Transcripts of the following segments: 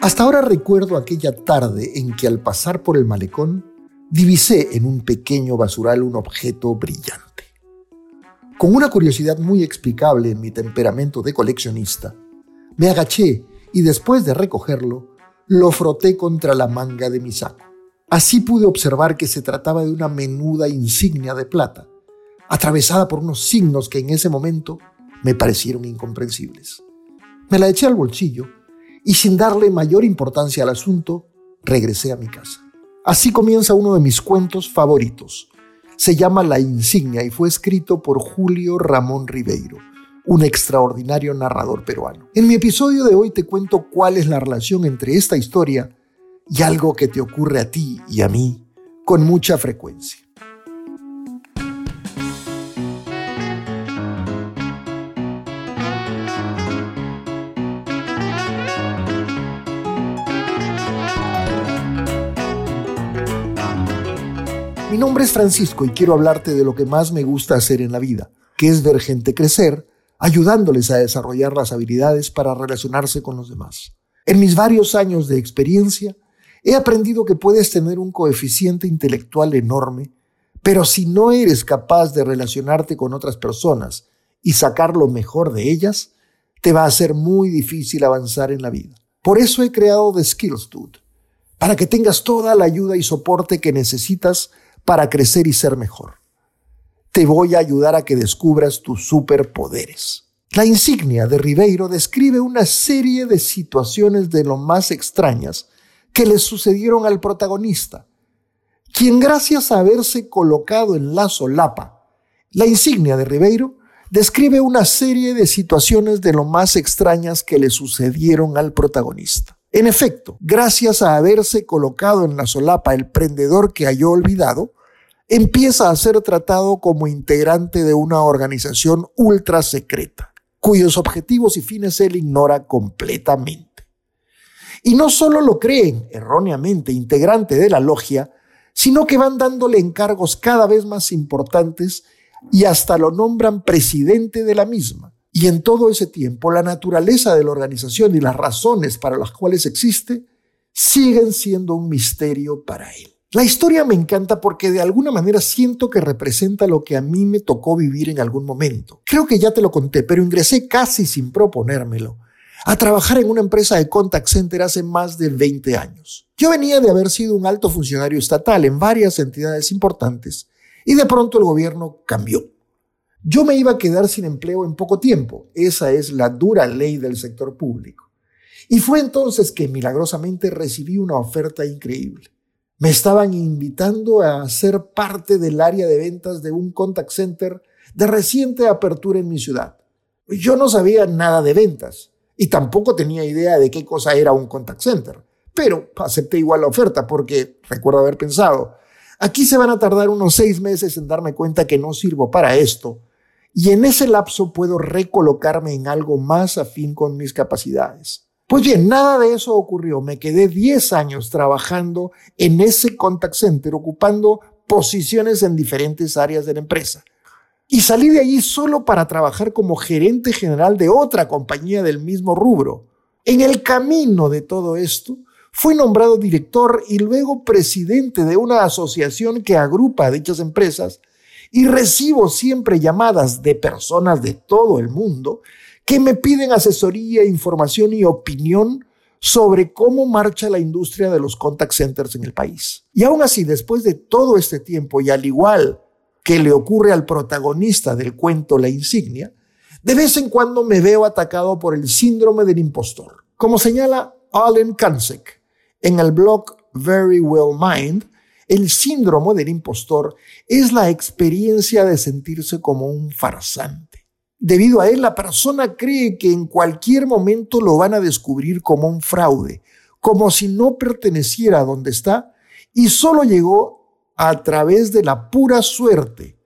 Hasta ahora recuerdo aquella tarde en que al pasar por el malecón divisé en un pequeño basural un objeto brillante. Con una curiosidad muy explicable en mi temperamento de coleccionista, me agaché y después de recogerlo, lo froté contra la manga de mi saco. Así pude observar que se trataba de una menuda insignia de plata, atravesada por unos signos que en ese momento me parecieron incomprensibles. Me la eché al bolsillo y sin darle mayor importancia al asunto, regresé a mi casa. Así comienza uno de mis cuentos favoritos. Se llama La Insignia y fue escrito por Julio Ramón Ribeiro, un extraordinario narrador peruano. En mi episodio de hoy te cuento cuál es la relación entre esta historia y algo que te ocurre a ti y a mí con mucha frecuencia. Mi nombre es Francisco y quiero hablarte de lo que más me gusta hacer en la vida, que es ver gente crecer, ayudándoles a desarrollar las habilidades para relacionarse con los demás. En mis varios años de experiencia, he aprendido que puedes tener un coeficiente intelectual enorme, pero si no eres capaz de relacionarte con otras personas y sacar lo mejor de ellas, te va a ser muy difícil avanzar en la vida. Por eso he creado The Skills Dude, para que tengas toda la ayuda y soporte que necesitas para crecer y ser mejor. Te voy a ayudar a que descubras tus superpoderes. La insignia de Ribeiro describe una serie de situaciones de lo más extrañas que le sucedieron al protagonista, quien gracias a haberse colocado en la solapa, la insignia de Ribeiro describe una serie de situaciones de lo más extrañas que le sucedieron al protagonista. En efecto, gracias a haberse colocado en la solapa el prendedor que halló olvidado, empieza a ser tratado como integrante de una organización ultra secreta, cuyos objetivos y fines él ignora completamente. Y no solo lo creen erróneamente integrante de la logia, sino que van dándole encargos cada vez más importantes y hasta lo nombran presidente de la misma. Y en todo ese tiempo, la naturaleza de la organización y las razones para las cuales existe siguen siendo un misterio para él. La historia me encanta porque de alguna manera siento que representa lo que a mí me tocó vivir en algún momento. Creo que ya te lo conté, pero ingresé casi sin proponérmelo a trabajar en una empresa de contact center hace más de 20 años. Yo venía de haber sido un alto funcionario estatal en varias entidades importantes y de pronto el gobierno cambió. Yo me iba a quedar sin empleo en poco tiempo. Esa es la dura ley del sector público. Y fue entonces que milagrosamente recibí una oferta increíble. Me estaban invitando a ser parte del área de ventas de un contact center de reciente apertura en mi ciudad. Yo no sabía nada de ventas y tampoco tenía idea de qué cosa era un contact center, pero acepté igual la oferta porque recuerdo haber pensado, aquí se van a tardar unos seis meses en darme cuenta que no sirvo para esto y en ese lapso puedo recolocarme en algo más afín con mis capacidades. Pues bien, nada de eso ocurrió. Me quedé 10 años trabajando en ese contact center, ocupando posiciones en diferentes áreas de la empresa. Y salí de allí solo para trabajar como gerente general de otra compañía del mismo rubro. En el camino de todo esto, fui nombrado director y luego presidente de una asociación que agrupa a dichas empresas y recibo siempre llamadas de personas de todo el mundo que me piden asesoría, información y opinión sobre cómo marcha la industria de los contact centers en el país. Y aún así, después de todo este tiempo y al igual que le ocurre al protagonista del cuento La insignia, de vez en cuando me veo atacado por el síndrome del impostor. Como señala Allen Kansek en el blog Very Well Mind, el síndrome del impostor es la experiencia de sentirse como un farsante. Debido a él, la persona cree que en cualquier momento lo van a descubrir como un fraude, como si no perteneciera a donde está y solo llegó a través de la pura suerte.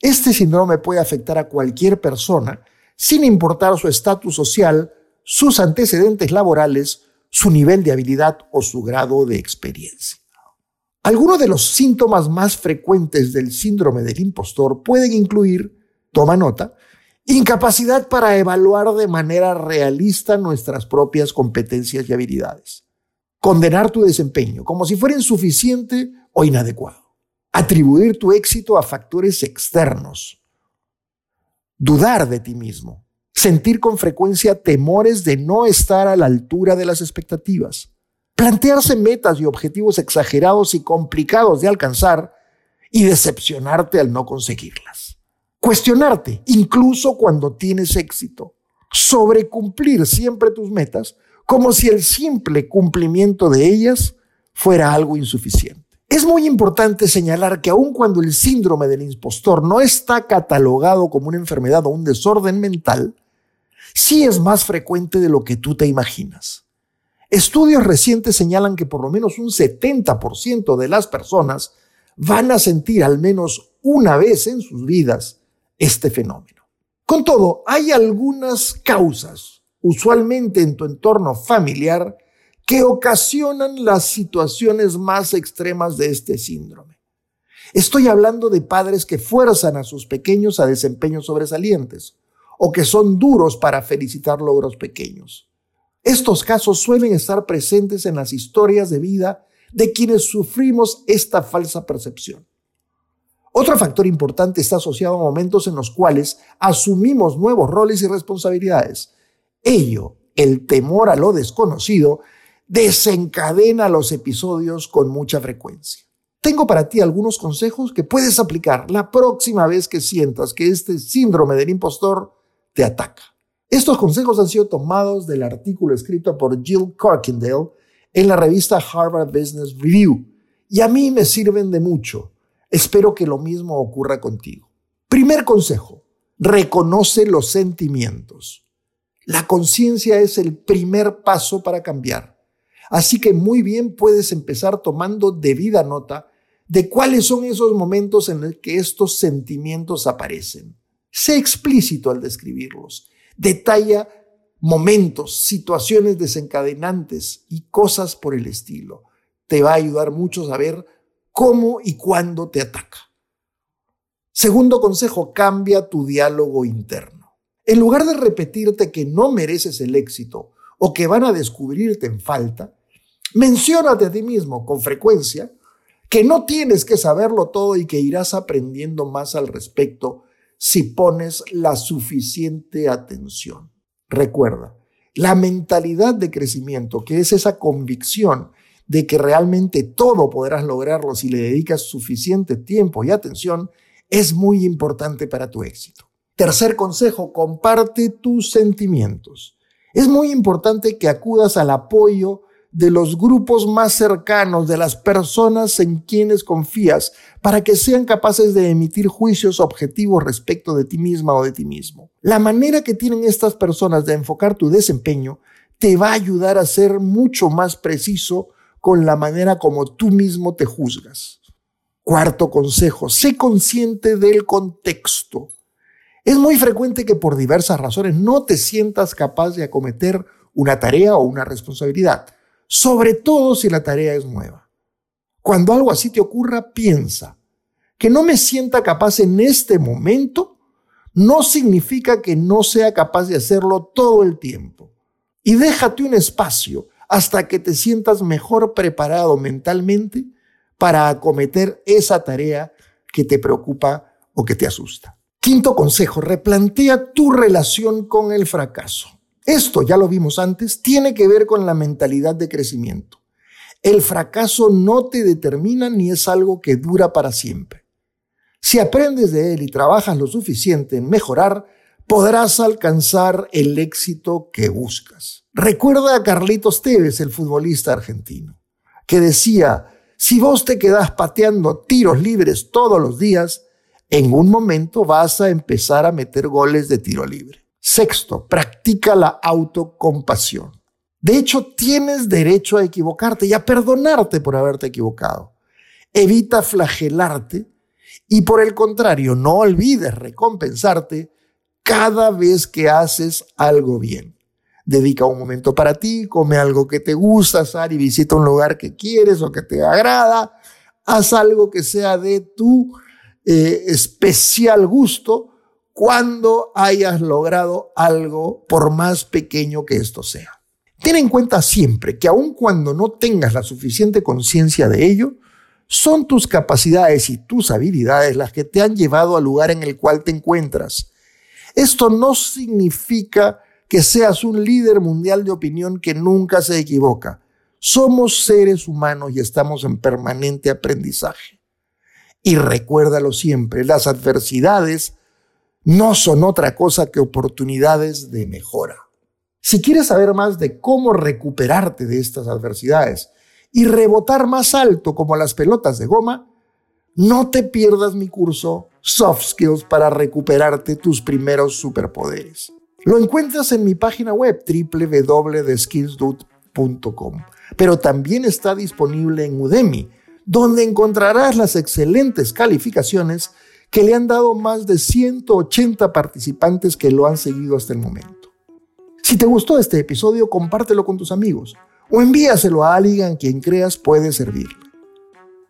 Este síndrome puede afectar a cualquier persona sin importar su estatus social, sus antecedentes laborales, su nivel de habilidad o su grado de experiencia. Algunos de los síntomas más frecuentes del síndrome del impostor pueden incluir, toma nota, Incapacidad para evaluar de manera realista nuestras propias competencias y habilidades. Condenar tu desempeño como si fuera insuficiente o inadecuado. Atribuir tu éxito a factores externos. Dudar de ti mismo. Sentir con frecuencia temores de no estar a la altura de las expectativas. Plantearse metas y objetivos exagerados y complicados de alcanzar y decepcionarte al no conseguirlas. Cuestionarte, incluso cuando tienes éxito. Sobrecumplir siempre tus metas como si el simple cumplimiento de ellas fuera algo insuficiente. Es muy importante señalar que aun cuando el síndrome del impostor no está catalogado como una enfermedad o un desorden mental, sí es más frecuente de lo que tú te imaginas. Estudios recientes señalan que por lo menos un 70% de las personas van a sentir al menos una vez en sus vidas este fenómeno. Con todo, hay algunas causas, usualmente en tu entorno familiar, que ocasionan las situaciones más extremas de este síndrome. Estoy hablando de padres que fuerzan a sus pequeños a desempeños sobresalientes o que son duros para felicitar logros pequeños. Estos casos suelen estar presentes en las historias de vida de quienes sufrimos esta falsa percepción. Otro factor importante está asociado a momentos en los cuales asumimos nuevos roles y responsabilidades. Ello, el temor a lo desconocido, desencadena los episodios con mucha frecuencia. Tengo para ti algunos consejos que puedes aplicar la próxima vez que sientas que este síndrome del impostor te ataca. Estos consejos han sido tomados del artículo escrito por Jill Corkindale en la revista Harvard Business Review y a mí me sirven de mucho. Espero que lo mismo ocurra contigo. Primer consejo, reconoce los sentimientos. La conciencia es el primer paso para cambiar. Así que muy bien puedes empezar tomando debida nota de cuáles son esos momentos en los que estos sentimientos aparecen. Sé explícito al describirlos. Detalla momentos, situaciones desencadenantes y cosas por el estilo. Te va a ayudar mucho saber cómo y cuándo te ataca. Segundo consejo, cambia tu diálogo interno. En lugar de repetirte que no mereces el éxito o que van a descubrirte en falta, Menciónate a ti mismo con frecuencia que no tienes que saberlo todo y que irás aprendiendo más al respecto si pones la suficiente atención. Recuerda, la mentalidad de crecimiento, que es esa convicción de que realmente todo podrás lograrlo si le dedicas suficiente tiempo y atención, es muy importante para tu éxito. Tercer consejo, comparte tus sentimientos. Es muy importante que acudas al apoyo de los grupos más cercanos, de las personas en quienes confías, para que sean capaces de emitir juicios objetivos respecto de ti misma o de ti mismo. La manera que tienen estas personas de enfocar tu desempeño te va a ayudar a ser mucho más preciso con la manera como tú mismo te juzgas. Cuarto consejo, sé consciente del contexto. Es muy frecuente que por diversas razones no te sientas capaz de acometer una tarea o una responsabilidad sobre todo si la tarea es nueva. Cuando algo así te ocurra, piensa que no me sienta capaz en este momento no significa que no sea capaz de hacerlo todo el tiempo. Y déjate un espacio hasta que te sientas mejor preparado mentalmente para acometer esa tarea que te preocupa o que te asusta. Quinto consejo, replantea tu relación con el fracaso. Esto, ya lo vimos antes, tiene que ver con la mentalidad de crecimiento. El fracaso no te determina ni es algo que dura para siempre. Si aprendes de él y trabajas lo suficiente en mejorar, podrás alcanzar el éxito que buscas. Recuerda a Carlitos Tevez, el futbolista argentino, que decía, si vos te quedás pateando tiros libres todos los días, en un momento vas a empezar a meter goles de tiro libre. Sexto, practica la autocompasión. De hecho, tienes derecho a equivocarte y a perdonarte por haberte equivocado. Evita flagelarte y por el contrario, no olvides recompensarte cada vez que haces algo bien. Dedica un momento para ti, come algo que te gusta, sal y visita un lugar que quieres o que te agrada. Haz algo que sea de tu eh, especial gusto cuando hayas logrado algo, por más pequeño que esto sea. Ten en cuenta siempre que aun cuando no tengas la suficiente conciencia de ello, son tus capacidades y tus habilidades las que te han llevado al lugar en el cual te encuentras. Esto no significa que seas un líder mundial de opinión que nunca se equivoca. Somos seres humanos y estamos en permanente aprendizaje. Y recuérdalo siempre, las adversidades no son otra cosa que oportunidades de mejora. Si quieres saber más de cómo recuperarte de estas adversidades y rebotar más alto como las pelotas de goma, no te pierdas mi curso Soft Skills para recuperarte tus primeros superpoderes. Lo encuentras en mi página web www.skillsdude.com, pero también está disponible en Udemy, donde encontrarás las excelentes calificaciones que le han dado más de 180 participantes que lo han seguido hasta el momento. Si te gustó este episodio, compártelo con tus amigos o envíaselo a alguien quien creas puede servirle.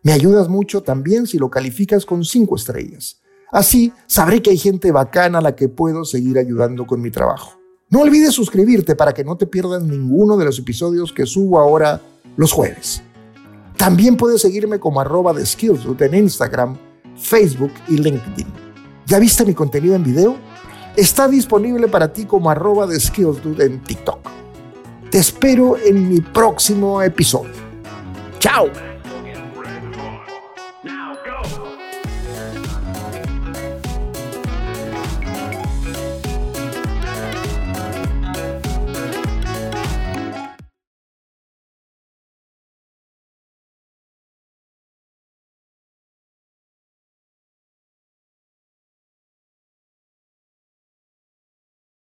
Me ayudas mucho también si lo calificas con 5 estrellas. Así sabré que hay gente bacana a la que puedo seguir ayudando con mi trabajo. No olvides suscribirte para que no te pierdas ninguno de los episodios que subo ahora los jueves. También puedes seguirme como arroba de en Instagram, Facebook y LinkedIn. ¿Ya viste mi contenido en video? Está disponible para ti como arroba de Skillsdude en TikTok. Te espero en mi próximo episodio. ¡Chao!